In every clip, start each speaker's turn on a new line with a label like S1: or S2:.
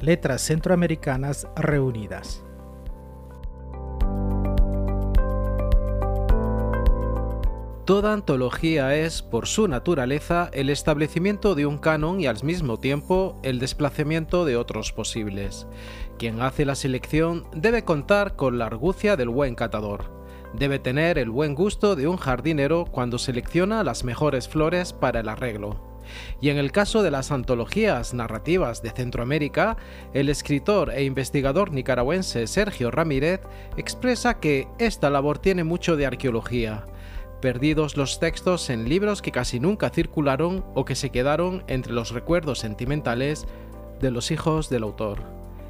S1: letras centroamericanas reunidas.
S2: Toda antología es, por su naturaleza, el establecimiento de un canon y al mismo tiempo el desplazamiento de otros posibles. Quien hace la selección debe contar con la argucia del buen catador. Debe tener el buen gusto de un jardinero cuando selecciona las mejores flores para el arreglo. Y en el caso de las antologías narrativas de Centroamérica, el escritor e investigador nicaragüense Sergio Ramírez expresa que esta labor tiene mucho de arqueología, perdidos los textos en libros que casi nunca circularon o que se quedaron entre los recuerdos sentimentales de los hijos del autor.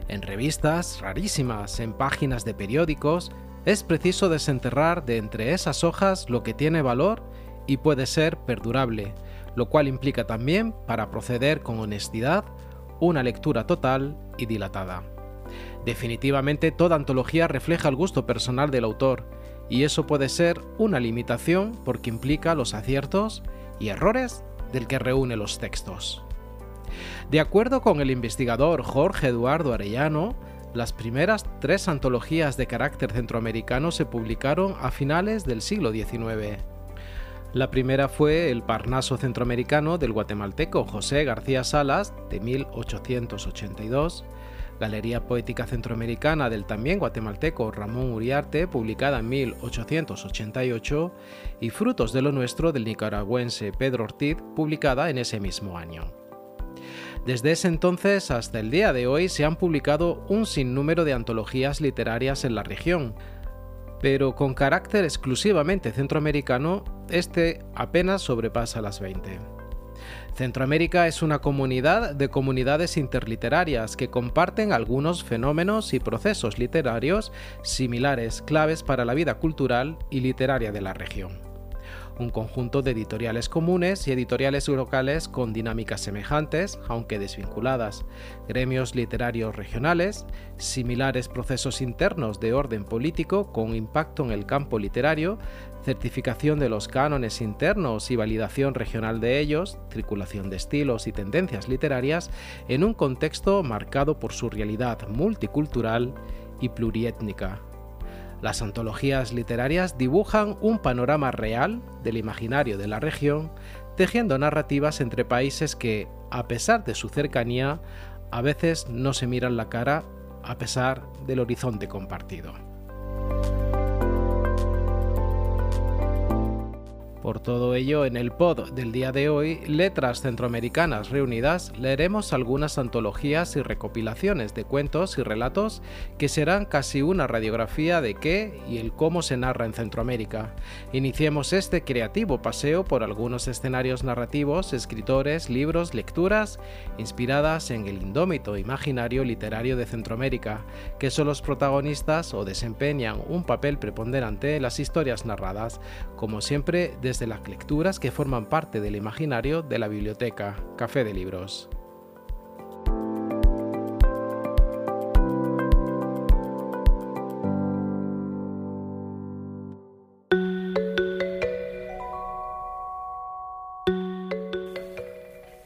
S2: En revistas rarísimas, en páginas de periódicos, es preciso desenterrar de entre esas hojas lo que tiene valor y puede ser perdurable, lo cual implica también, para proceder con honestidad, una lectura total y dilatada. Definitivamente toda antología refleja el gusto personal del autor, y eso puede ser una limitación porque implica los aciertos y errores del que reúne los textos. De acuerdo con el investigador Jorge Eduardo Arellano, las primeras tres antologías de carácter centroamericano se publicaron a finales del siglo XIX. La primera fue el Parnaso centroamericano del guatemalteco José García Salas de 1882, Galería Poética Centroamericana del también guatemalteco Ramón Uriarte, publicada en 1888, y Frutos de lo Nuestro del nicaragüense Pedro Ortiz, publicada en ese mismo año. Desde ese entonces hasta el día de hoy se han publicado un sinnúmero de antologías literarias en la región, pero con carácter exclusivamente centroamericano, este apenas sobrepasa las 20. Centroamérica es una comunidad de comunidades interliterarias que comparten algunos fenómenos y procesos literarios similares claves para la vida cultural y literaria de la región un conjunto de editoriales comunes y editoriales locales con dinámicas semejantes, aunque desvinculadas, gremios literarios regionales, similares procesos internos de orden político con impacto en el campo literario, certificación de los cánones internos y validación regional de ellos, circulación de estilos y tendencias literarias en un contexto marcado por su realidad multicultural y pluriétnica. Las antologías literarias dibujan un panorama real del imaginario de la región, tejiendo narrativas entre países que, a pesar de su cercanía, a veces no se miran la cara a pesar del horizonte compartido. Por todo ello, en el pod del día de hoy, Letras Centroamericanas Reunidas, leeremos algunas antologías y recopilaciones de cuentos y relatos que serán casi una radiografía de qué y el cómo se narra en Centroamérica. Iniciemos este creativo paseo por algunos escenarios narrativos, escritores, libros, lecturas, inspiradas en el indómito imaginario literario de Centroamérica, que son los protagonistas o desempeñan un papel preponderante en las historias narradas, como siempre de las lecturas que forman parte del imaginario de la biblioteca Café de Libros.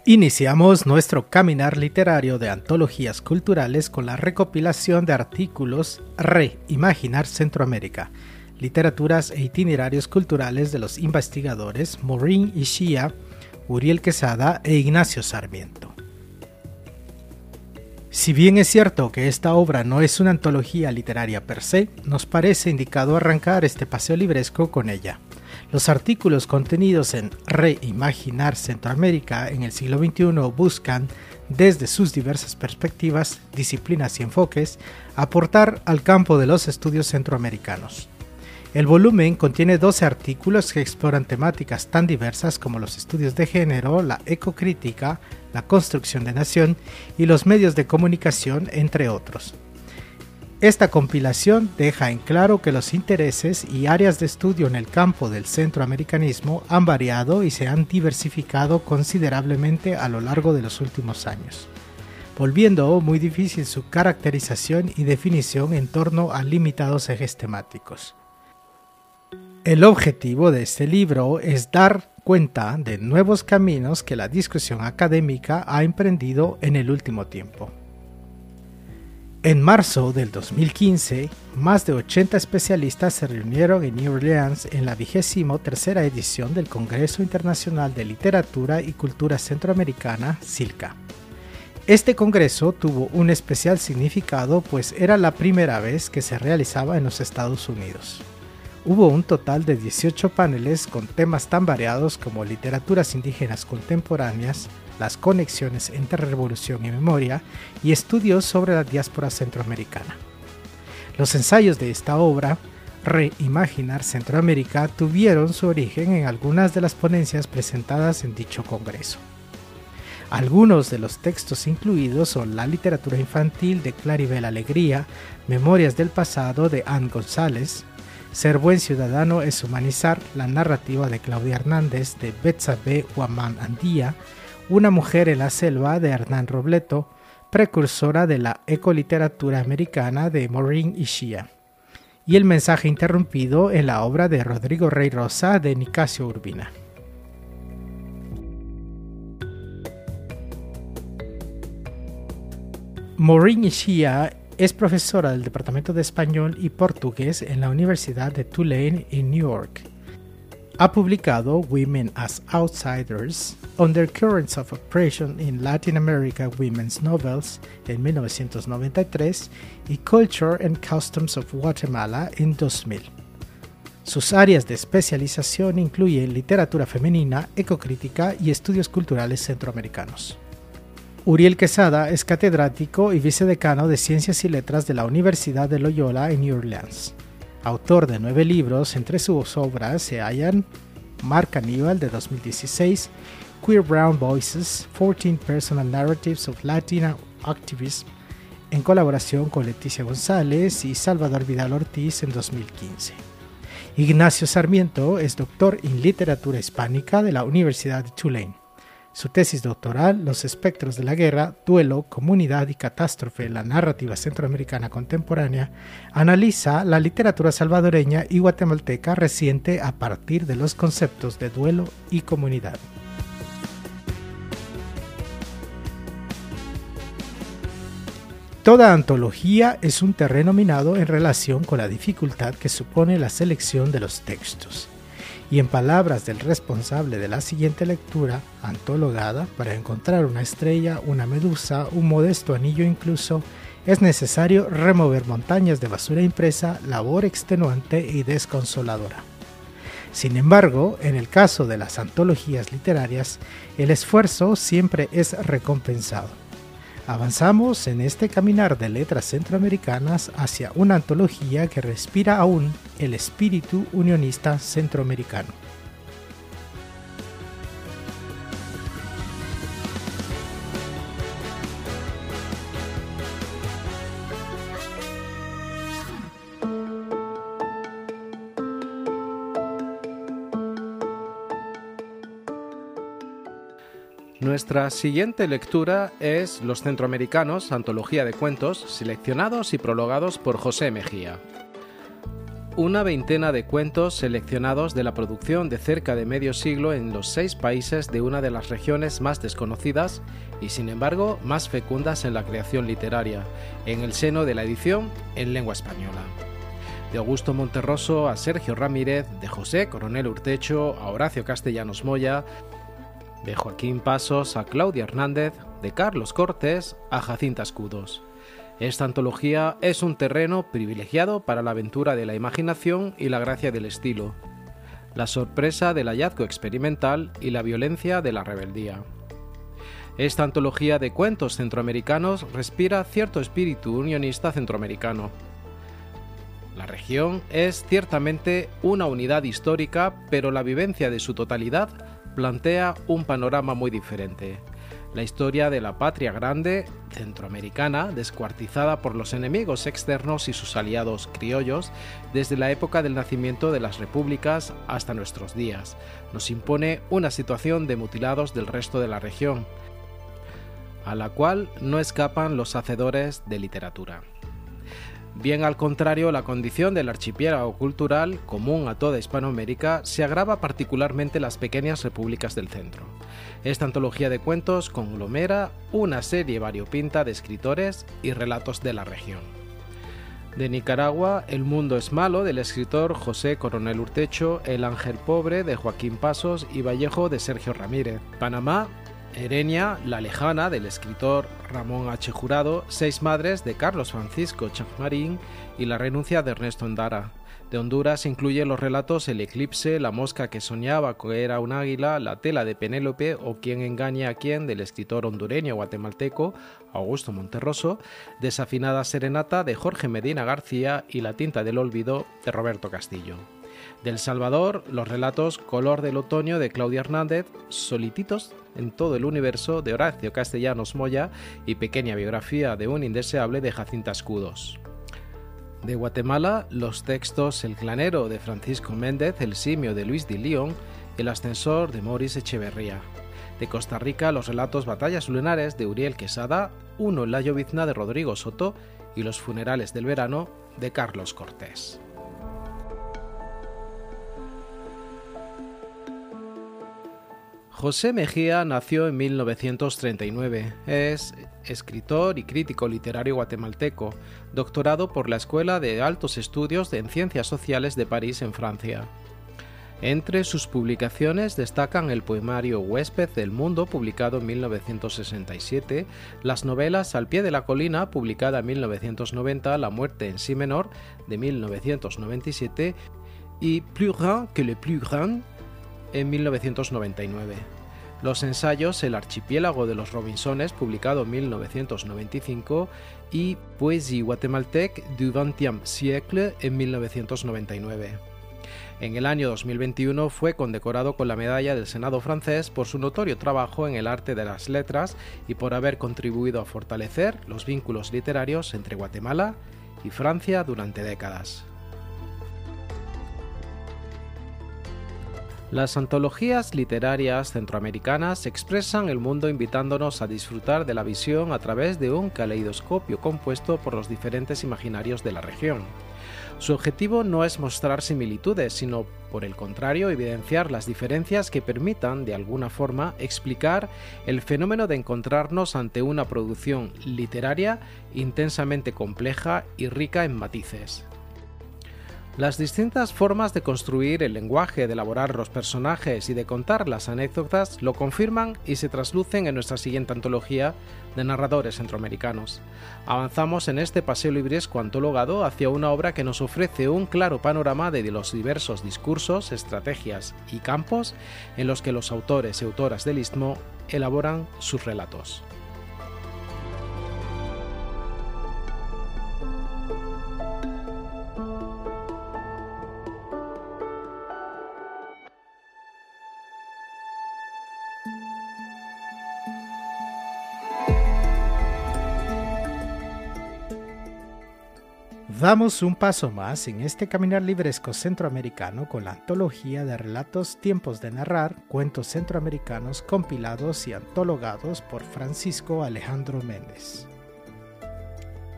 S1: Iniciamos nuestro caminar literario de antologías culturales con la recopilación de artículos Reimaginar Centroamérica literaturas e itinerarios culturales de los investigadores Maureen Ishia, Uriel Quesada e Ignacio Sarmiento. Si bien es cierto que esta obra no es una antología literaria per se, nos parece indicado arrancar este paseo libresco con ella. Los artículos contenidos en Reimaginar Centroamérica en el siglo XXI buscan, desde sus diversas perspectivas, disciplinas y enfoques, aportar al campo de los estudios centroamericanos. El volumen contiene 12 artículos que exploran temáticas tan diversas como los estudios de género, la ecocrítica, la construcción de nación y los medios de comunicación, entre otros. Esta compilación deja en claro que los intereses y áreas de estudio en el campo del centroamericanismo han variado y se han diversificado considerablemente a lo largo de los últimos años, volviendo muy difícil su caracterización y definición en torno a limitados ejes temáticos. El objetivo de este libro es dar cuenta de nuevos caminos que la discusión académica ha emprendido en el último tiempo. En marzo del 2015, más de 80 especialistas se reunieron en New Orleans en la vigésimo tercera edición del Congreso Internacional de Literatura y Cultura Centroamericana, CILCA. Este congreso tuvo un especial significado pues era la primera vez que se realizaba en los Estados Unidos. Hubo un total de 18 paneles con temas tan variados como literaturas indígenas contemporáneas, las conexiones entre revolución y memoria y estudios sobre la diáspora centroamericana. Los ensayos de esta obra, Reimaginar Centroamérica, tuvieron su origen en algunas de las ponencias presentadas en dicho congreso. Algunos de los textos incluidos son La literatura infantil de Claribel Alegría, Memorias del pasado de Anne González, ser buen ciudadano es humanizar la narrativa de Claudia Hernández de Betsabe Huamán Andía, Una mujer en la selva de Hernán Robleto, precursora de la ecoliteratura americana de Maureen Ishia, y El mensaje interrumpido en la obra de Rodrigo Rey Rosa de Nicasio Urbina. Maureen Ishia es profesora del Departamento de Español y Portugués en la Universidad de Tulane en New York. Ha publicado Women as Outsiders, Undercurrents of Oppression in Latin America Women's Novels en 1993 y Culture and Customs of Guatemala en 2000. Sus áreas de especialización incluyen literatura femenina, ecocrítica y estudios culturales centroamericanos. Uriel Quesada es catedrático y vicedecano de Ciencias y Letras de la Universidad de Loyola en New Orleans. Autor de nueve libros, entre sus obras se hallan Mark Aníbal de 2016, Queer Brown Voices, 14 Personal Narratives of Latina Activism, en colaboración con Leticia González y Salvador Vidal Ortiz en 2015. Ignacio Sarmiento es doctor en literatura hispánica de la Universidad de Tulane. Su tesis doctoral, Los espectros de la guerra, duelo, comunidad y catástrofe, la narrativa centroamericana contemporánea, analiza la literatura salvadoreña y guatemalteca reciente a partir de los conceptos de duelo y comunidad. Toda antología es un terreno minado en relación con la dificultad que supone la selección de los textos y en palabras del responsable de la siguiente lectura, antologada, para encontrar una estrella, una medusa, un modesto anillo incluso, es necesario remover montañas de basura impresa, labor extenuante y desconsoladora. Sin embargo, en el caso de las antologías literarias, el esfuerzo siempre es recompensado Avanzamos en este caminar de letras centroamericanas hacia una antología que respira aún el espíritu unionista centroamericano.
S2: Nuestra siguiente lectura es Los Centroamericanos, antología de cuentos, seleccionados y prologados por José Mejía. Una veintena de cuentos seleccionados de la producción de cerca de medio siglo en los seis países de una de las regiones más desconocidas y sin embargo más fecundas en la creación literaria, en el seno de la edición en lengua española. De Augusto Monterroso a Sergio Ramírez, de José Coronel Urtecho a Horacio Castellanos Moya, de Joaquín Pasos a Claudia Hernández, de Carlos Cortés a Jacinta Escudos. Esta antología es un terreno privilegiado para la aventura de la imaginación y la gracia del estilo, la sorpresa del hallazgo experimental y la violencia de la rebeldía. Esta antología de cuentos centroamericanos respira cierto espíritu unionista centroamericano. La región es ciertamente una unidad histórica, pero la vivencia de su totalidad plantea un panorama muy diferente. La historia de la patria grande centroamericana, descuartizada por los enemigos externos y sus aliados criollos desde la época del nacimiento de las repúblicas hasta nuestros días, nos impone una situación de mutilados del resto de la región, a la cual no escapan los hacedores de literatura. Bien al contrario, la condición del archipiélago cultural, común a toda Hispanoamérica, se agrava particularmente en las pequeñas repúblicas del centro. Esta antología de cuentos conglomera una serie variopinta de escritores y relatos de la región. De Nicaragua, El mundo es malo del escritor José Coronel Urtecho, El ángel pobre de Joaquín Pasos y Vallejo de Sergio Ramírez. Panamá, Erenia, La Lejana, del escritor Ramón H. Jurado, Seis Madres, de Carlos Francisco Chafmarín y La Renuncia de Ernesto Endara. De Honduras incluye los relatos El Eclipse, La Mosca que soñaba que era un águila, La Tela de Penélope o Quién engaña a quién, del escritor hondureño guatemalteco Augusto Monterroso, Desafinada Serenata de Jorge Medina García y La Tinta del Olvido de Roberto Castillo. Del Salvador, los relatos Color del Otoño de Claudia Hernández, Solititos en todo el universo de Horacio Castellanos Moya y Pequeña biografía de un indeseable de Jacinta Escudos. De Guatemala, los textos El clanero de Francisco Méndez, El simio de Luis de León, El ascensor de Maurice Echeverría. De Costa Rica, los relatos Batallas lunares de Uriel Quesada, Uno en la llovizna de Rodrigo Soto y Los funerales del verano de Carlos Cortés. José Mejía nació en 1939. Es escritor y crítico literario guatemalteco, doctorado por la Escuela de Altos Estudios en Ciencias Sociales de París, en Francia. Entre sus publicaciones destacan el poemario Huésped del Mundo, publicado en 1967, las novelas Al pie de la colina, publicada en 1990, La muerte en sí menor, de 1997, y Plus grand que le plus grand, en 1999. Los ensayos El archipiélago de los Robinsones, publicado en 1995, y Poésie guatemaltèque du XXe siècle en 1999. En el año 2021 fue condecorado con la medalla del Senado francés por su notorio trabajo en el arte de las letras y por haber contribuido a fortalecer los vínculos literarios entre Guatemala y Francia durante décadas. Las antologías literarias centroamericanas expresan el mundo invitándonos a disfrutar de la visión a través de un caleidoscopio compuesto por los diferentes imaginarios de la región. Su objetivo no es mostrar similitudes, sino por el contrario evidenciar las diferencias que permitan, de alguna forma, explicar el fenómeno de encontrarnos ante una producción literaria intensamente compleja y rica en matices. Las distintas formas de construir el lenguaje, de elaborar los personajes y de contar las anécdotas lo confirman y se traslucen en nuestra siguiente antología de narradores centroamericanos. Avanzamos en este paseo libresco antologado hacia una obra que nos ofrece un claro panorama de los diversos discursos, estrategias y campos en los que los autores y autoras del Istmo elaboran sus relatos.
S3: Damos un paso más en este caminar libresco centroamericano con la antología de relatos Tiempos de Narrar, cuentos centroamericanos compilados y antologados por Francisco Alejandro Méndez.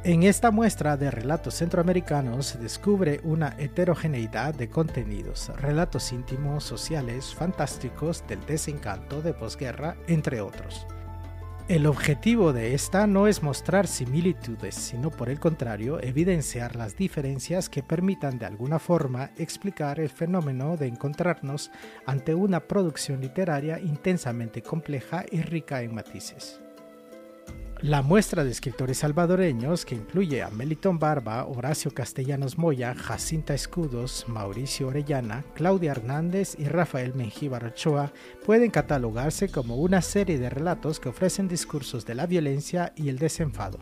S3: En esta muestra de relatos centroamericanos se descubre una heterogeneidad de contenidos, relatos íntimos, sociales, fantásticos, del desencanto, de posguerra, entre otros.
S1: El objetivo de esta no es mostrar similitudes, sino por el contrario, evidenciar las diferencias que permitan de alguna forma explicar el fenómeno de encontrarnos ante una producción literaria intensamente compleja y rica en matices. La muestra de escritores salvadoreños, que incluye a Meliton Barba, Horacio Castellanos Moya, Jacinta Escudos, Mauricio Orellana, Claudia Hernández y Rafael Mengíbar Ochoa, pueden catalogarse como una serie de relatos que ofrecen discursos de la violencia y el desenfado.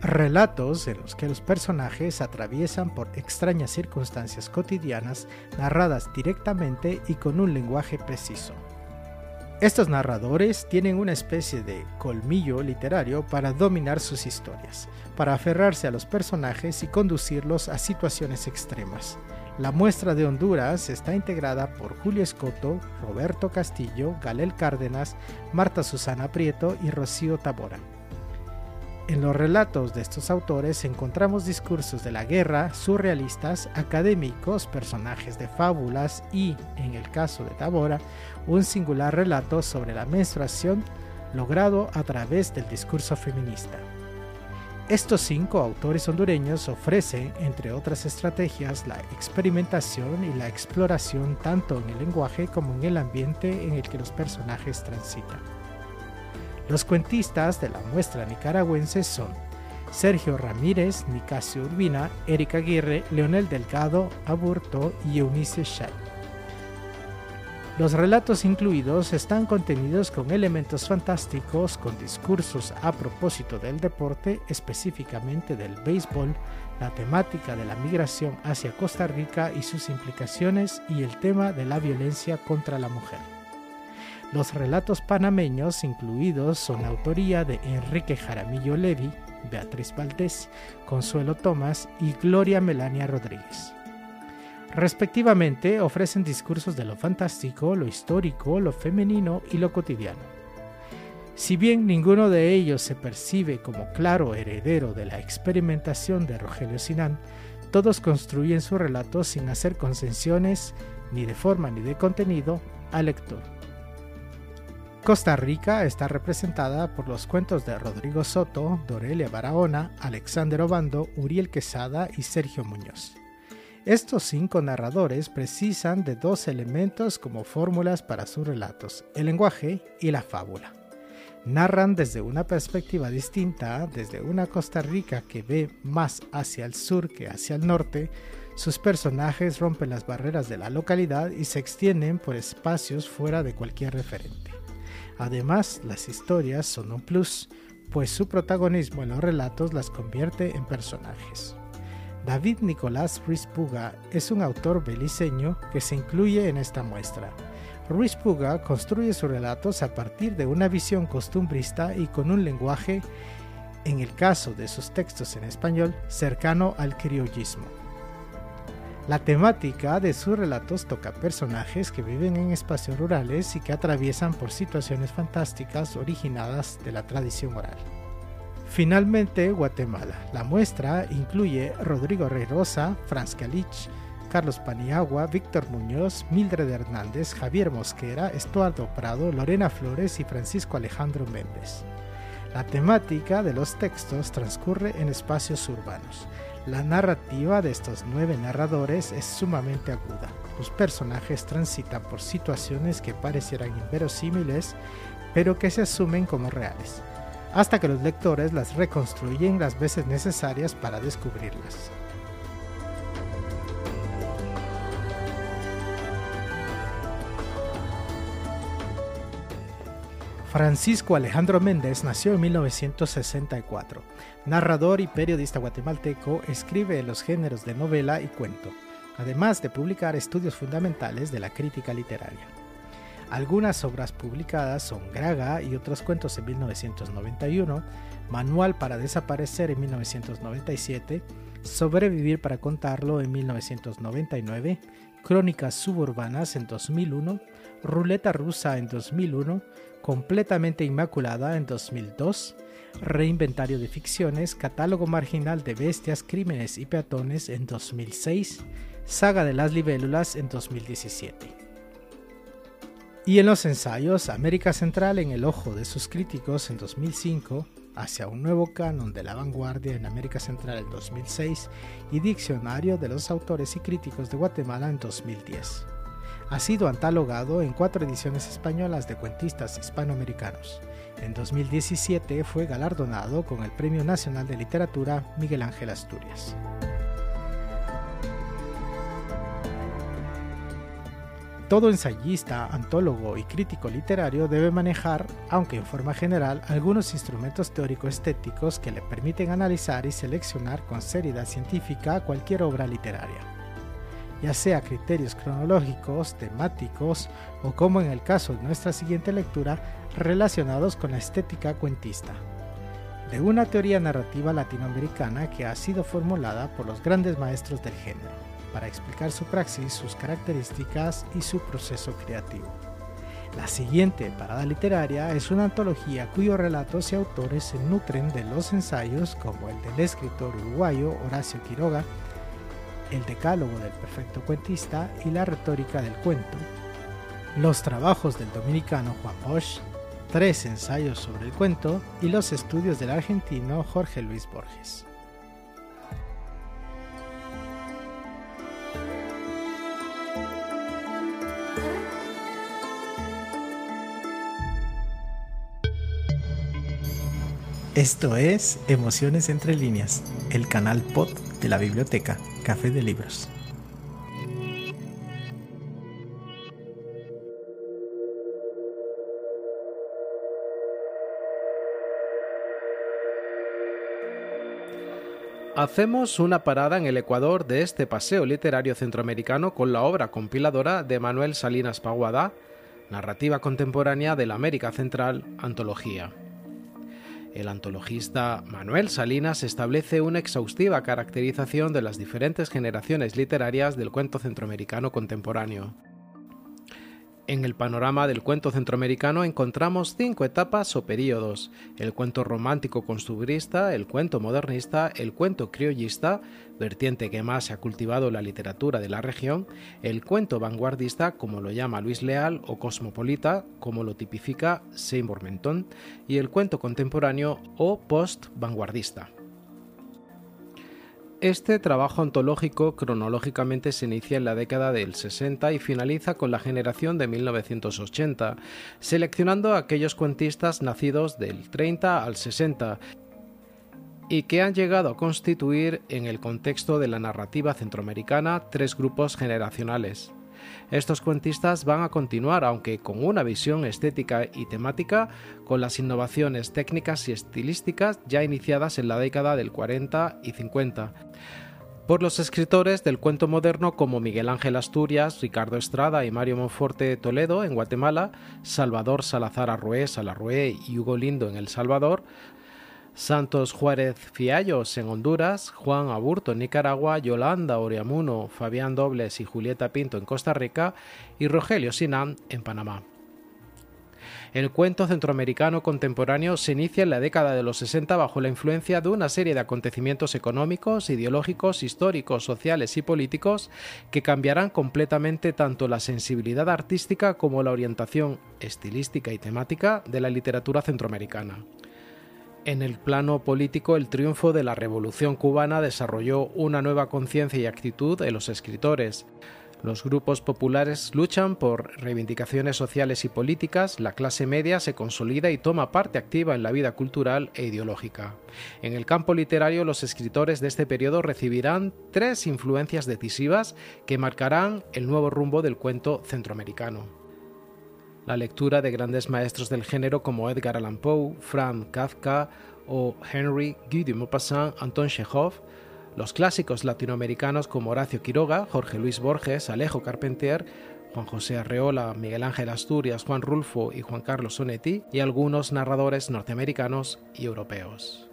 S1: Relatos en los que los personajes atraviesan por extrañas circunstancias cotidianas narradas directamente y con un lenguaje preciso. Estos narradores tienen una especie de colmillo literario para dominar sus historias, para aferrarse a los personajes y conducirlos a situaciones extremas. La muestra de Honduras está integrada por Julio Escoto, Roberto Castillo, Galel Cárdenas, Marta Susana Prieto y Rocío Tabora. En los relatos de estos autores encontramos discursos de la guerra, surrealistas, académicos, personajes de fábulas y, en el caso de Tabora, un singular relato sobre la menstruación logrado a través del discurso feminista. Estos cinco autores hondureños ofrecen, entre otras estrategias, la experimentación y la exploración tanto en el lenguaje como en el ambiente en el que los personajes transitan. Los cuentistas de la muestra nicaragüense son Sergio Ramírez, Nicasio Urbina, Erika Aguirre, Leonel Delgado, Aburto y Eunice Shay. Los relatos incluidos están contenidos con elementos fantásticos, con discursos a propósito del deporte, específicamente del béisbol, la temática de la migración hacia Costa Rica y sus implicaciones y el tema de la violencia contra la mujer. Los relatos panameños incluidos son autoría de Enrique Jaramillo Levi, Beatriz Valdés, Consuelo Tomás y Gloria Melania Rodríguez. Respectivamente, ofrecen discursos de lo fantástico, lo histórico, lo femenino y lo cotidiano. Si bien ninguno de ellos se percibe como claro heredero de la experimentación de Rogelio Sinan, todos construyen su relato sin hacer concesiones, ni de forma ni de contenido, al lector. Costa Rica está representada por los cuentos de Rodrigo Soto, Dorelia Barahona, Alexander Obando, Uriel Quesada y Sergio Muñoz. Estos cinco narradores precisan de dos elementos como fórmulas para sus relatos, el lenguaje y la fábula. Narran desde una perspectiva distinta, desde una Costa Rica que ve más hacia el sur que hacia el norte, sus personajes rompen las barreras de la localidad y se extienden por espacios fuera de cualquier referente. Además, las historias son un plus, pues su protagonismo en los relatos las convierte en personajes. David Nicolás Ruiz Puga es un autor beliceño que se incluye en esta muestra. Ruiz Puga construye sus relatos a partir de una visión costumbrista y con un lenguaje, en el caso de sus textos en español, cercano al criollismo. La temática de sus relatos toca personajes que viven en espacios rurales y que atraviesan por situaciones fantásticas originadas de la tradición oral. Finalmente, Guatemala. La muestra incluye Rodrigo Rosa, Franz Calich, Carlos Paniagua, Víctor Muñoz, Mildred Hernández, Javier Mosquera, Estuardo Prado, Lorena Flores y Francisco Alejandro Méndez. La temática de los textos transcurre en espacios urbanos. La narrativa de estos nueve narradores es sumamente aguda. Los personajes transitan por situaciones que parecieran inverosímiles, pero que se asumen como reales, hasta que los lectores las reconstruyen las veces necesarias para descubrirlas. Francisco Alejandro Méndez nació en 1964. Narrador y periodista guatemalteco, escribe los géneros de novela y cuento, además de publicar estudios fundamentales de la crítica literaria. Algunas obras publicadas son Graga y otros cuentos en 1991, Manual para desaparecer en 1997, Sobrevivir para contarlo en 1999, Crónicas suburbanas en 2001, Ruleta rusa en 2001, Completamente Inmaculada en 2002, Reinventario de Ficciones, Catálogo Marginal de Bestias, Crímenes y Peatones en 2006, Saga de las Libélulas en 2017. Y en los ensayos América Central en el ojo de sus críticos en 2005, hacia un nuevo canon de la vanguardia en América Central en 2006 y Diccionario de los autores y críticos de Guatemala en 2010. Ha sido antalogado en cuatro ediciones españolas de cuentistas hispanoamericanos. En 2017 fue galardonado con el Premio Nacional de Literatura Miguel Ángel Asturias. Todo ensayista, antólogo y crítico literario debe manejar, aunque en forma general, algunos instrumentos teórico-estéticos que le permiten analizar y seleccionar con seriedad científica cualquier obra literaria, ya sea criterios cronológicos, temáticos o como en el caso de nuestra siguiente lectura, relacionados con la estética cuentista de una teoría narrativa latinoamericana que ha sido formulada por los grandes maestros del género para explicar su praxis, sus características y su proceso creativo. La siguiente parada literaria es una antología cuyos relatos y autores se nutren de los ensayos como el del escritor uruguayo Horacio Quiroga, el decálogo del perfecto cuentista y la retórica del cuento, los trabajos del dominicano Juan Bosch, tres ensayos sobre el cuento y los estudios del argentino Jorge Luis Borges. Esto es Emociones entre líneas, el canal pod de la biblioteca Café de Libros.
S2: Hacemos una parada en el Ecuador de este paseo literario centroamericano con la obra compiladora de Manuel Salinas Paguada, Narrativa Contemporánea de la América Central, Antología. El antologista Manuel Salinas establece una exhaustiva caracterización de las diferentes generaciones literarias del cuento centroamericano contemporáneo. En el panorama del cuento centroamericano encontramos cinco etapas o períodos, el cuento romántico construbrista, el cuento modernista, el cuento criollista, vertiente que más se ha cultivado la literatura de la región, el cuento vanguardista, como lo llama Luis Leal, o cosmopolita, como lo tipifica Seymour Menton, y el cuento contemporáneo o post-vanguardista. Este trabajo ontológico cronológicamente se inicia en la década del 60 y finaliza con la generación de 1980, seleccionando a aquellos cuentistas nacidos del 30 al 60 y que han llegado a constituir en el contexto de la narrativa centroamericana tres grupos generacionales. Estos cuentistas van a continuar, aunque con una visión estética y temática, con las innovaciones técnicas y estilísticas ya iniciadas en la década del 40 y 50 por los escritores del cuento moderno como Miguel Ángel Asturias, Ricardo Estrada y Mario Monforte Toledo en Guatemala, Salvador Salazar Arrué, Salarrué y Hugo Lindo en El Salvador, Santos Juárez Fiallos en Honduras, Juan Aburto en Nicaragua, Yolanda Oriamuno, Fabián Dobles y Julieta Pinto en Costa Rica y Rogelio Sinan en Panamá. El cuento centroamericano contemporáneo se inicia en la década de los 60 bajo la influencia de una serie de acontecimientos económicos, ideológicos, históricos, sociales y políticos que cambiarán completamente tanto la sensibilidad artística como la orientación estilística y temática de la literatura centroamericana. En el plano político, el triunfo de la Revolución cubana desarrolló una nueva conciencia y actitud en los escritores. Los grupos populares luchan por reivindicaciones sociales y políticas, la clase media se consolida y toma parte activa en la vida cultural e ideológica. En el campo literario, los escritores de este periodo recibirán tres influencias decisivas que marcarán el nuevo rumbo del cuento centroamericano la lectura de grandes maestros del género como Edgar Allan Poe, Franz Kafka o Henry Guy de Maupassant, Anton Chekhov, los clásicos latinoamericanos como Horacio Quiroga, Jorge Luis Borges, Alejo Carpentier, Juan José Arreola, Miguel Ángel Asturias, Juan Rulfo y Juan Carlos Sonetti, y algunos narradores norteamericanos y europeos.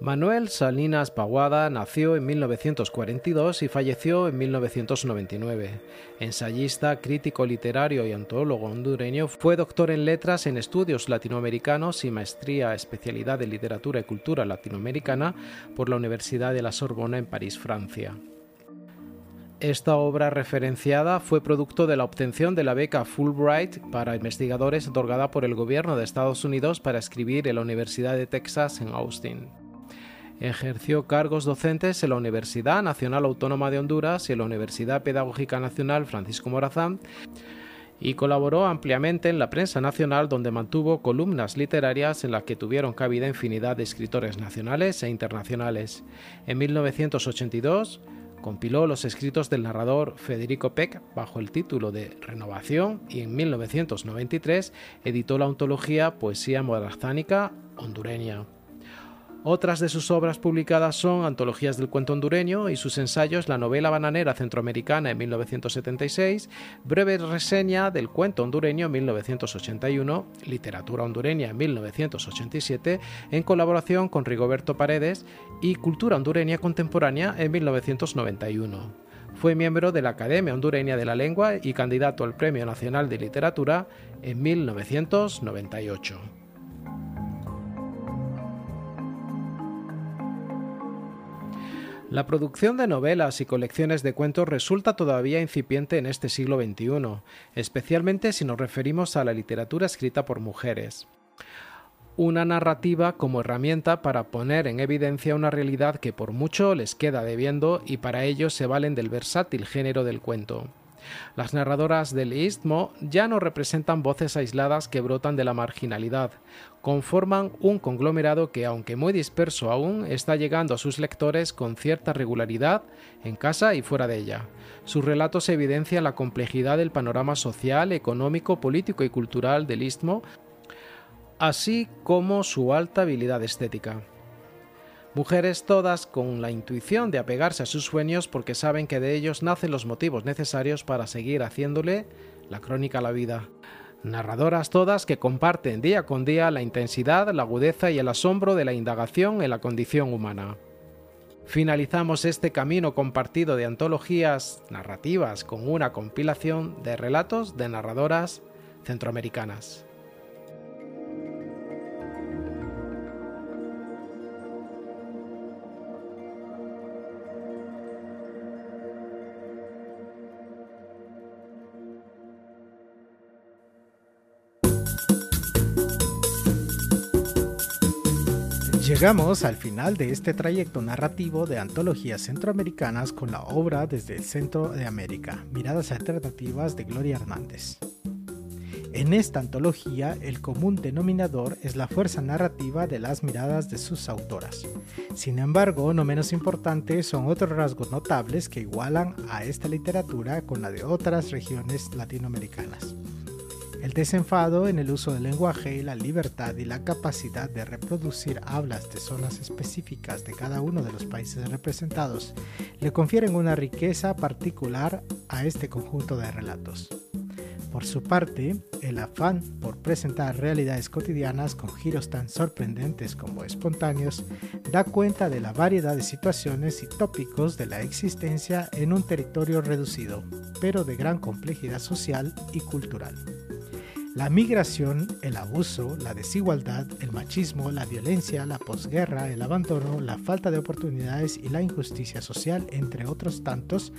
S2: Manuel Salinas Paguada nació en 1942 y falleció en 1999. Ensayista, crítico literario y antólogo hondureño, fue doctor en letras en estudios latinoamericanos y maestría especialidad de literatura y cultura latinoamericana por la Universidad de la Sorbona en París, Francia. Esta obra referenciada fue producto de la obtención de la beca Fulbright para investigadores otorgada por el gobierno de Estados Unidos para escribir en la Universidad de Texas en Austin. Ejerció cargos docentes en la Universidad Nacional Autónoma de Honduras y en la Universidad Pedagógica Nacional Francisco Morazán y colaboró ampliamente en la prensa nacional donde mantuvo columnas literarias en las que tuvieron cabida infinidad de escritores nacionales e internacionales. En 1982 compiló los escritos del narrador Federico Peck bajo el título de Renovación y en 1993 editó la ontología Poesía morazánica hondureña. Otras de sus obras publicadas son Antologías del cuento hondureño y sus ensayos La novela bananera centroamericana en 1976, Breve reseña del cuento hondureño en 1981, Literatura hondureña en 1987, en colaboración con Rigoberto Paredes, y Cultura hondureña contemporánea en 1991. Fue miembro de la Academia Hondureña de la Lengua y candidato al Premio Nacional de Literatura en 1998. La producción de novelas y colecciones de cuentos resulta todavía incipiente en este siglo XXI, especialmente si nos referimos a la literatura escrita por mujeres. Una narrativa como herramienta para poner en evidencia una realidad que por mucho les queda debiendo y para ello se valen del versátil género del cuento. Las narradoras del istmo ya no representan voces aisladas que brotan de la marginalidad, conforman un conglomerado que, aunque muy disperso aún, está llegando a sus lectores con cierta regularidad en casa y fuera de ella. Sus relatos evidencian la complejidad del panorama social, económico, político y cultural del istmo, así como su alta habilidad estética. Mujeres todas con la intuición de apegarse a sus sueños porque saben que de ellos nacen los motivos necesarios para seguir haciéndole la crónica a la vida. Narradoras todas que comparten día con día la intensidad, la agudeza y el asombro de la indagación en la condición humana. Finalizamos este camino compartido de antologías narrativas con una compilación de relatos de narradoras centroamericanas.
S1: Llegamos al final de este trayecto narrativo de antologías centroamericanas con la obra Desde el Centro de América, Miradas Alternativas de Gloria Hernández. En esta antología, el común denominador es la fuerza narrativa de las miradas de sus autoras. Sin embargo, no menos importante son otros rasgos notables que igualan a esta literatura con la de otras regiones latinoamericanas. El desenfado en el uso del lenguaje, la libertad y la capacidad de reproducir hablas de zonas específicas de cada uno de los países representados le confieren una riqueza particular a este conjunto de relatos. Por su parte, el afán por presentar realidades cotidianas con giros tan sorprendentes como espontáneos da cuenta de la variedad de situaciones y tópicos de la existencia en un territorio reducido, pero de gran complejidad social y cultural. La migración, el abuso, la desigualdad, el machismo, la violencia, la posguerra, el abandono, la falta de oportunidades y la injusticia social, entre otros tantos,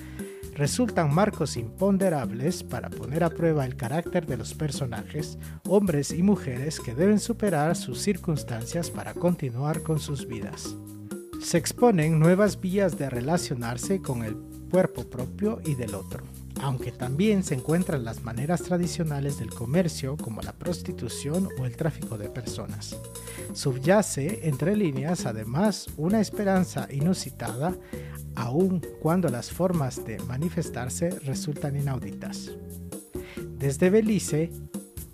S1: resultan marcos imponderables para poner a prueba el carácter de los personajes, hombres y mujeres que deben superar sus circunstancias para continuar con sus vidas. Se exponen nuevas vías de relacionarse con el cuerpo propio y del otro aunque también se encuentran las maneras tradicionales del comercio como la prostitución o el tráfico de personas. Subyace entre líneas además una esperanza inusitada aun cuando las formas de manifestarse resultan inauditas. Desde Belice,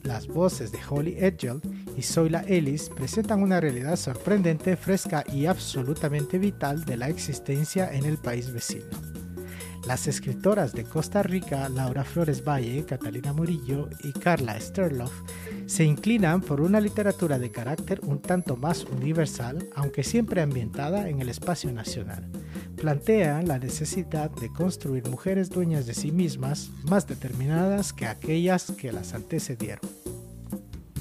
S1: las voces de Holly Edgell y Zoila Ellis presentan una realidad sorprendente, fresca y absolutamente vital de la existencia en el país vecino. Las escritoras de Costa Rica, Laura Flores Valle, Catalina Murillo y Carla Sterloff, se inclinan por una literatura de carácter un tanto más universal, aunque siempre ambientada en el espacio nacional. Plantean la necesidad de construir mujeres dueñas de sí mismas, más determinadas que aquellas que las antecedieron.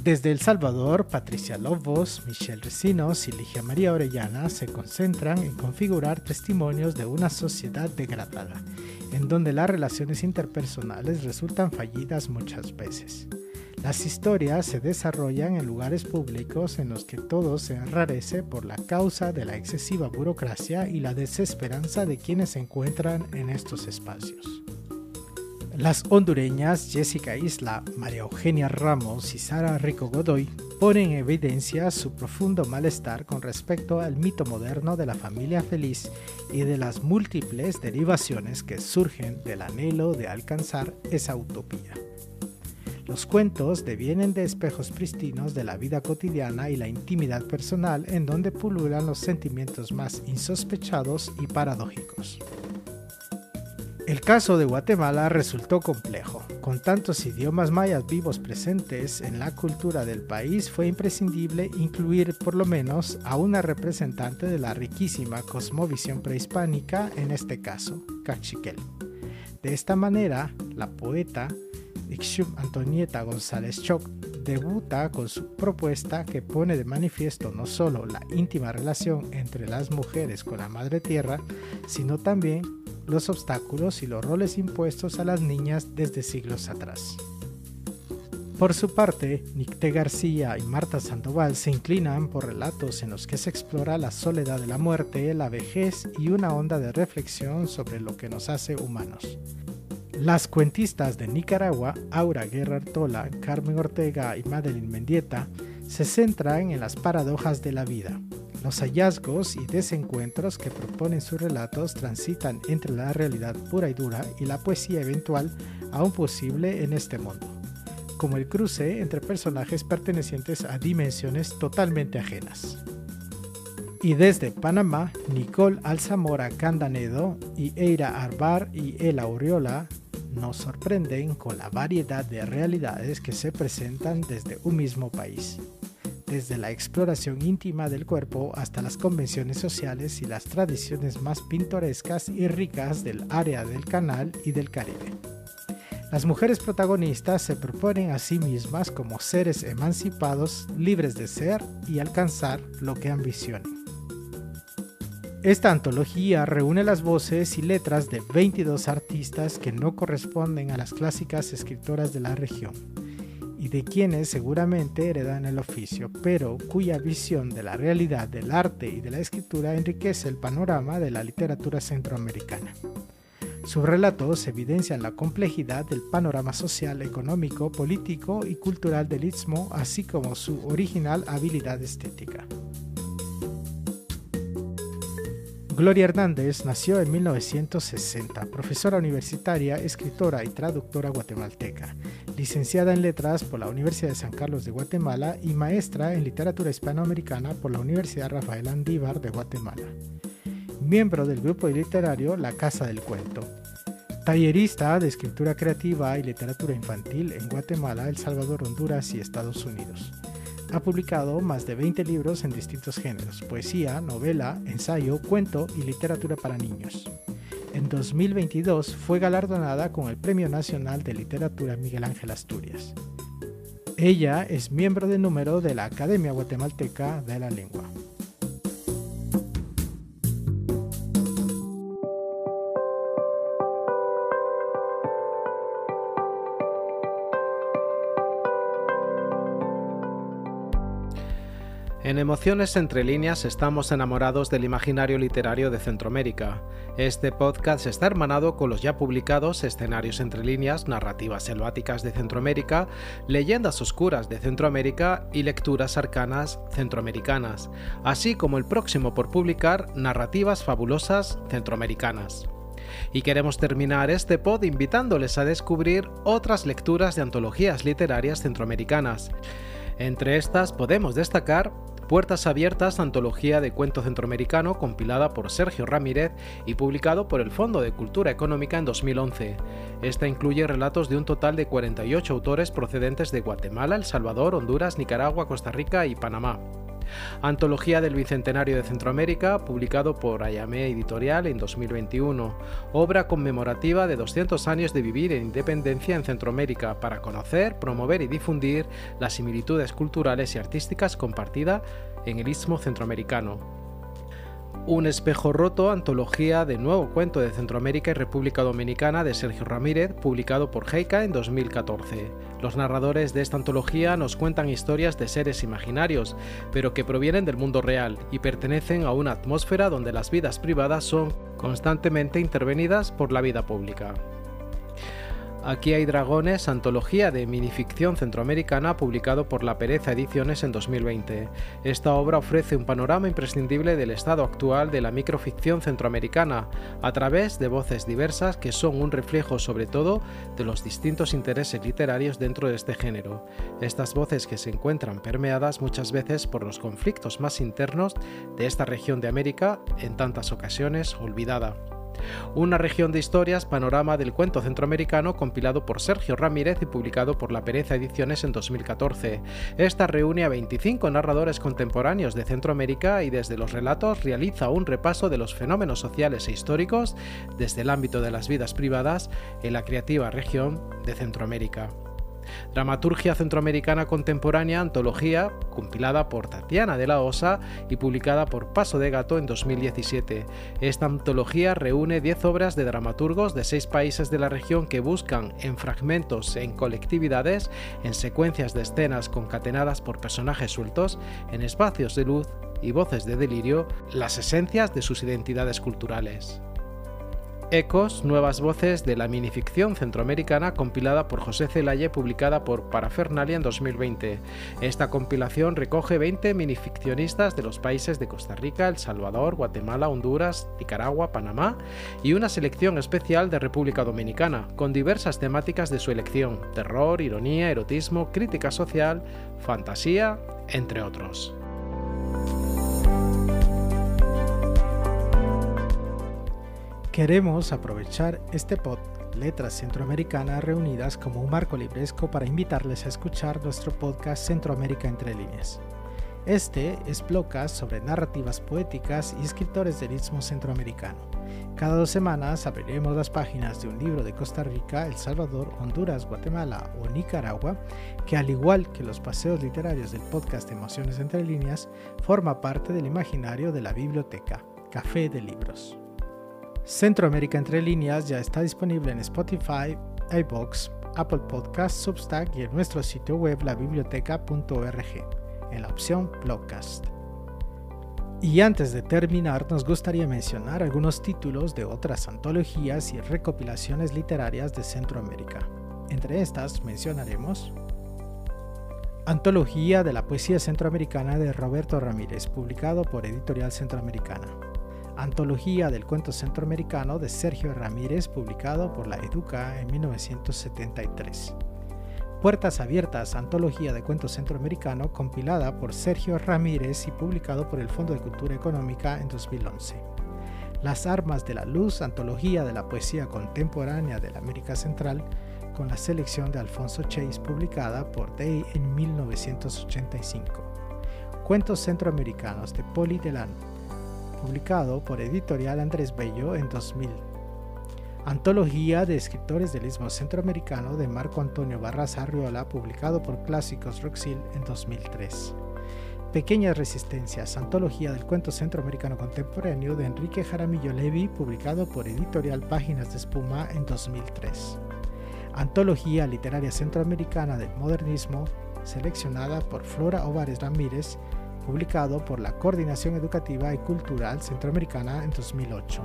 S1: Desde El Salvador, Patricia Lobos, Michelle Recinos y Ligia María Orellana se concentran en configurar testimonios de una sociedad degradada, en donde las relaciones interpersonales resultan fallidas muchas veces. Las historias se desarrollan en lugares públicos en los que todo se enrarece por la causa de la excesiva burocracia y la desesperanza de quienes se encuentran en estos espacios. Las hondureñas Jessica Isla, María Eugenia Ramos y Sara Rico Godoy ponen en evidencia su profundo malestar con respecto al mito moderno de la familia feliz y de las múltiples derivaciones que surgen del anhelo de alcanzar esa utopía. Los cuentos devienen de espejos pristinos de la vida cotidiana y la intimidad personal en donde pululan los sentimientos más insospechados y paradójicos. El caso de Guatemala resultó complejo. Con tantos idiomas mayas vivos presentes en la cultura del país, fue imprescindible incluir por lo menos a una representante de la riquísima cosmovisión prehispánica, en este caso, Cachiquel. De esta manera, la poeta Ixchum Antonieta González Choc debuta con su propuesta que pone de manifiesto no solo la íntima relación entre las mujeres con la madre tierra, sino también los obstáculos y los roles impuestos a las niñas desde siglos atrás. Por su parte, Nicté García y Marta Sandoval se inclinan por relatos en los que se explora la soledad de la muerte, la vejez y una onda de reflexión sobre lo que nos hace humanos. Las cuentistas de Nicaragua, Aura Guerra Artola, Carmen Ortega y Madeline Mendieta, se centran en las paradojas de la vida, los hallazgos y desencuentros que proponen sus relatos transitan entre la realidad pura y dura y la poesía eventual aún posible en este mundo, como el cruce entre personajes pertenecientes a dimensiones totalmente ajenas. Y desde Panamá, Nicole Alzamora Candanedo y Eira Arbar y Ela Oriola nos sorprenden con la variedad de realidades que se presentan desde un mismo país desde la exploración íntima del cuerpo hasta las convenciones sociales y las tradiciones más pintorescas y ricas del área del canal y del Caribe. Las mujeres protagonistas se proponen a sí mismas como seres emancipados, libres de ser y alcanzar lo que ambicionen. Esta antología reúne las voces y letras de 22 artistas que no corresponden a las clásicas escritoras de la región y de quienes seguramente heredan el oficio, pero cuya visión de la realidad del arte y de la escritura enriquece el panorama de la literatura centroamericana. Sus relatos evidencian la complejidad del panorama social, económico, político y cultural del istmo, así como su original habilidad estética. Gloria Hernández nació en 1960, profesora universitaria, escritora y traductora guatemalteca, licenciada en letras por la Universidad de San Carlos de Guatemala y maestra en literatura hispanoamericana por la Universidad Rafael Andívar de Guatemala. Miembro del grupo literario La Casa del Cuento. Tallerista de escritura creativa y literatura infantil en Guatemala, El Salvador, Honduras y Estados Unidos ha publicado más de 20 libros en distintos géneros, poesía, novela, ensayo, cuento y literatura para niños. En 2022 fue galardonada con el Premio Nacional de Literatura Miguel Ángel Asturias. Ella es miembro de número de la Academia Guatemalteca de la Lengua.
S2: Emociones entre líneas estamos enamorados del imaginario literario de Centroamérica. Este podcast está hermanado con los ya publicados Escenarios entre líneas, Narrativas selváticas de Centroamérica, Leyendas oscuras de Centroamérica y Lecturas arcanas centroamericanas, así como el próximo por publicar Narrativas fabulosas centroamericanas. Y queremos terminar este pod invitándoles a descubrir otras lecturas de antologías literarias centroamericanas. Entre estas podemos destacar Puertas Abiertas, antología de cuento centroamericano compilada por Sergio Ramírez y publicado por el Fondo de Cultura Económica en 2011. Esta incluye relatos de un total de 48 autores procedentes de Guatemala, El Salvador, Honduras, Nicaragua, Costa Rica y Panamá. Antología del Bicentenario de Centroamérica, publicado por Ayamé Editorial en 2021. Obra conmemorativa de 200 años de vivir en independencia en Centroamérica para conocer, promover y difundir las similitudes culturales y artísticas compartidas en el istmo centroamericano. Un espejo roto, antología de nuevo cuento de Centroamérica y República Dominicana de Sergio Ramírez, publicado por Heika en 2014. Los narradores de esta antología nos cuentan historias de seres imaginarios, pero que provienen del mundo real y pertenecen a una atmósfera donde las vidas privadas son constantemente intervenidas por la vida pública. Aquí hay dragones, antología de minificción centroamericana publicado por La Pereza Ediciones en 2020. Esta obra ofrece un panorama imprescindible del estado actual de la microficción centroamericana, a través de voces diversas que son un reflejo sobre todo de los distintos intereses literarios dentro de este género. Estas voces que se encuentran permeadas muchas veces por los conflictos más internos de esta región de América, en tantas ocasiones olvidada. Una región de historias, panorama del cuento centroamericano, compilado por Sergio Ramírez y publicado por La Pereza Ediciones en 2014. Esta reúne a 25 narradores contemporáneos de Centroamérica y desde los relatos realiza un repaso de los fenómenos sociales e históricos desde el ámbito de las vidas privadas en la creativa región de Centroamérica. Dramaturgia Centroamericana Contemporánea, antología, compilada por Tatiana de la Osa y publicada por Paso de Gato en 2017. Esta antología reúne 10 obras de dramaturgos de 6 países de la región que buscan en fragmentos, en colectividades, en secuencias de escenas concatenadas por personajes sueltos, en espacios de luz y voces de delirio, las esencias de sus identidades culturales. Ecos, nuevas voces de la minificción centroamericana compilada por José Celaye, publicada por Parafernalia en 2020. Esta compilación recoge 20 minificcionistas de los países de Costa Rica, El Salvador, Guatemala, Honduras, Nicaragua, Panamá y una selección especial de República Dominicana, con diversas temáticas de su elección, terror, ironía, erotismo, crítica social, fantasía, entre otros.
S1: Queremos aprovechar este pod Letras Centroamericanas reunidas como un marco libresco para invitarles a escuchar nuestro podcast Centroamérica entre líneas. Este es Blocas sobre narrativas poéticas y escritores del Istmo Centroamericano. Cada dos semanas abriremos las páginas de un libro de Costa Rica, El Salvador, Honduras, Guatemala o Nicaragua, que al igual que los paseos literarios del podcast Emociones entre líneas, forma parte del imaginario de la biblioteca, Café de Libros. Centroamérica Entre Líneas ya está disponible en Spotify, iBox, Apple Podcasts, Substack y en nuestro sitio web labiblioteca.org, en la opción Blogcast. Y antes de terminar, nos gustaría mencionar algunos títulos de otras antologías y recopilaciones literarias de Centroamérica. Entre estas mencionaremos Antología de la Poesía Centroamericana de Roberto Ramírez, publicado por Editorial Centroamericana. Antología del Cuento Centroamericano de Sergio Ramírez, publicado por la Educa en 1973. Puertas Abiertas, Antología de Cuento Centroamericano, compilada por Sergio Ramírez y publicado por el Fondo de Cultura Económica en 2011. Las Armas de la Luz, Antología de la Poesía Contemporánea de la América Central, con la selección de Alfonso Chase, publicada por Day en 1985. Cuentos Centroamericanos de Poli Delano, publicado por Editorial Andrés Bello en 2000. Antología de escritores del Istmo Centroamericano de Marco Antonio Barras Arriola, publicado por Clásicos Roxil en 2003. Pequeñas Resistencias, Antología del Cuento Centroamericano Contemporáneo de Enrique Jaramillo Levi, publicado por Editorial Páginas de Espuma en 2003. Antología Literaria Centroamericana del Modernismo, seleccionada por Flora Ovares Ramírez, publicado por la Coordinación Educativa y Cultural Centroamericana en 2008.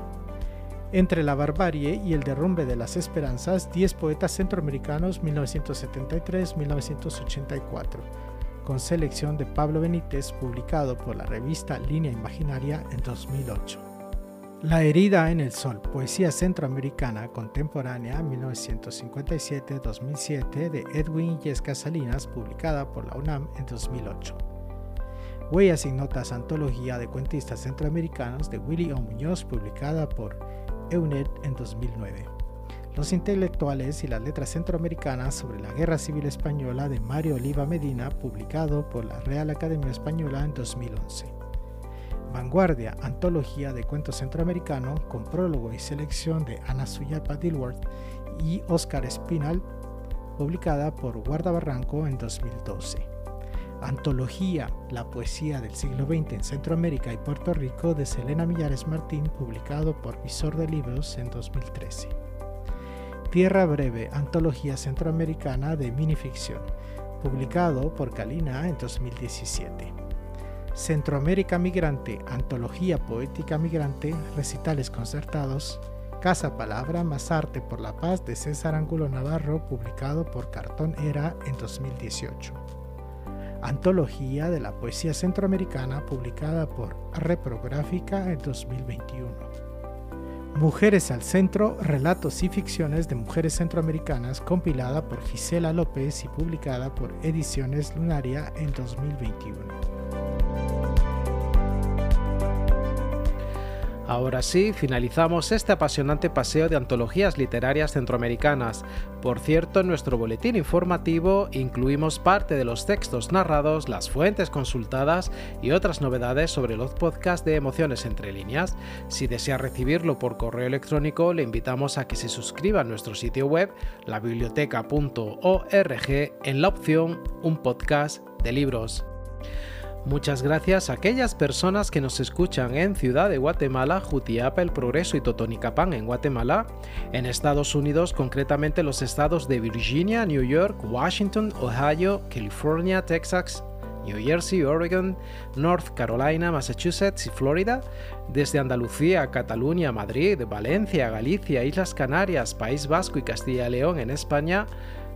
S1: Entre la barbarie y el derrumbe de las esperanzas, 10 poetas centroamericanos 1973-1984, con selección de Pablo Benítez, publicado por la revista Línea Imaginaria en 2008. La herida en el sol, poesía centroamericana contemporánea 1957-2007 de Edwin Yesca Salinas, publicada por la UNAM en 2008. Huellas y Notas, antología de cuentistas centroamericanos de Willy O. Muñoz, publicada por EUNET en 2009. Los intelectuales y las letras centroamericanas sobre la Guerra Civil Española de Mario Oliva Medina, publicado por la Real Academia Española en 2011. Vanguardia, antología de cuentos centroamericano con prólogo y selección de Ana Suyapa Dilworth y Oscar Espinal, publicada por Guarda Barranco en 2012. Antología La poesía del siglo XX en Centroamérica y Puerto Rico de Selena Millares Martín, publicado por Visor de Libros en 2013. Tierra Breve, Antología Centroamericana de Minificción, publicado por Calina en 2017. Centroamérica Migrante, Antología Poética Migrante, Recitales Concertados, Casa Palabra más Arte por la Paz de César Angulo Navarro, publicado por Cartón Era en 2018. Antología de la Poesía Centroamericana, publicada por Reprográfica en 2021. Mujeres al Centro, Relatos y Ficciones de Mujeres Centroamericanas, compilada por Gisela López y publicada por Ediciones Lunaria en 2021.
S2: Ahora sí, finalizamos este apasionante paseo de antologías literarias centroamericanas. Por cierto, en nuestro boletín informativo incluimos parte de los textos narrados, las fuentes consultadas y otras novedades sobre los podcasts de Emociones entre líneas. Si desea recibirlo por correo electrónico, le invitamos a que se suscriba a nuestro sitio web, labiblioteca.org, en la opción Un podcast de libros. Muchas gracias a aquellas personas que nos escuchan en Ciudad de Guatemala, Jutiapa, El Progreso y Totonicapán en Guatemala, en Estados Unidos, concretamente los estados de Virginia, New York, Washington, Ohio, California, Texas, New Jersey, Oregon, North Carolina, Massachusetts y Florida, desde Andalucía, Cataluña, Madrid, Valencia, Galicia, Islas Canarias, País Vasco y Castilla y León en España,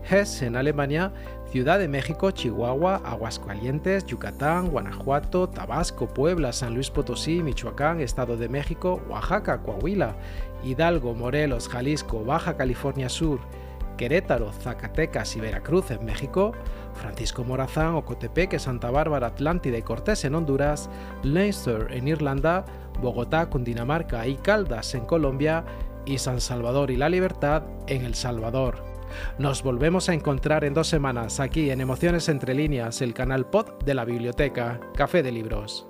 S2: Hesse en Alemania, Ciudad de México, Chihuahua, Aguascalientes, Yucatán, Guanajuato, Tabasco, Puebla, San Luis Potosí, Michoacán, Estado de México, Oaxaca, Coahuila, Hidalgo, Morelos, Jalisco, Baja California Sur, Querétaro, Zacatecas y Veracruz en México, Francisco Morazán, Ocotepeque, Santa Bárbara, Atlántida y Cortés en Honduras, Leinster en Irlanda, Bogotá, Cundinamarca y Caldas en Colombia y San Salvador y La Libertad en El Salvador. Nos volvemos a encontrar en dos semanas aquí en Emociones entre líneas, el canal pod de la biblioteca Café de Libros.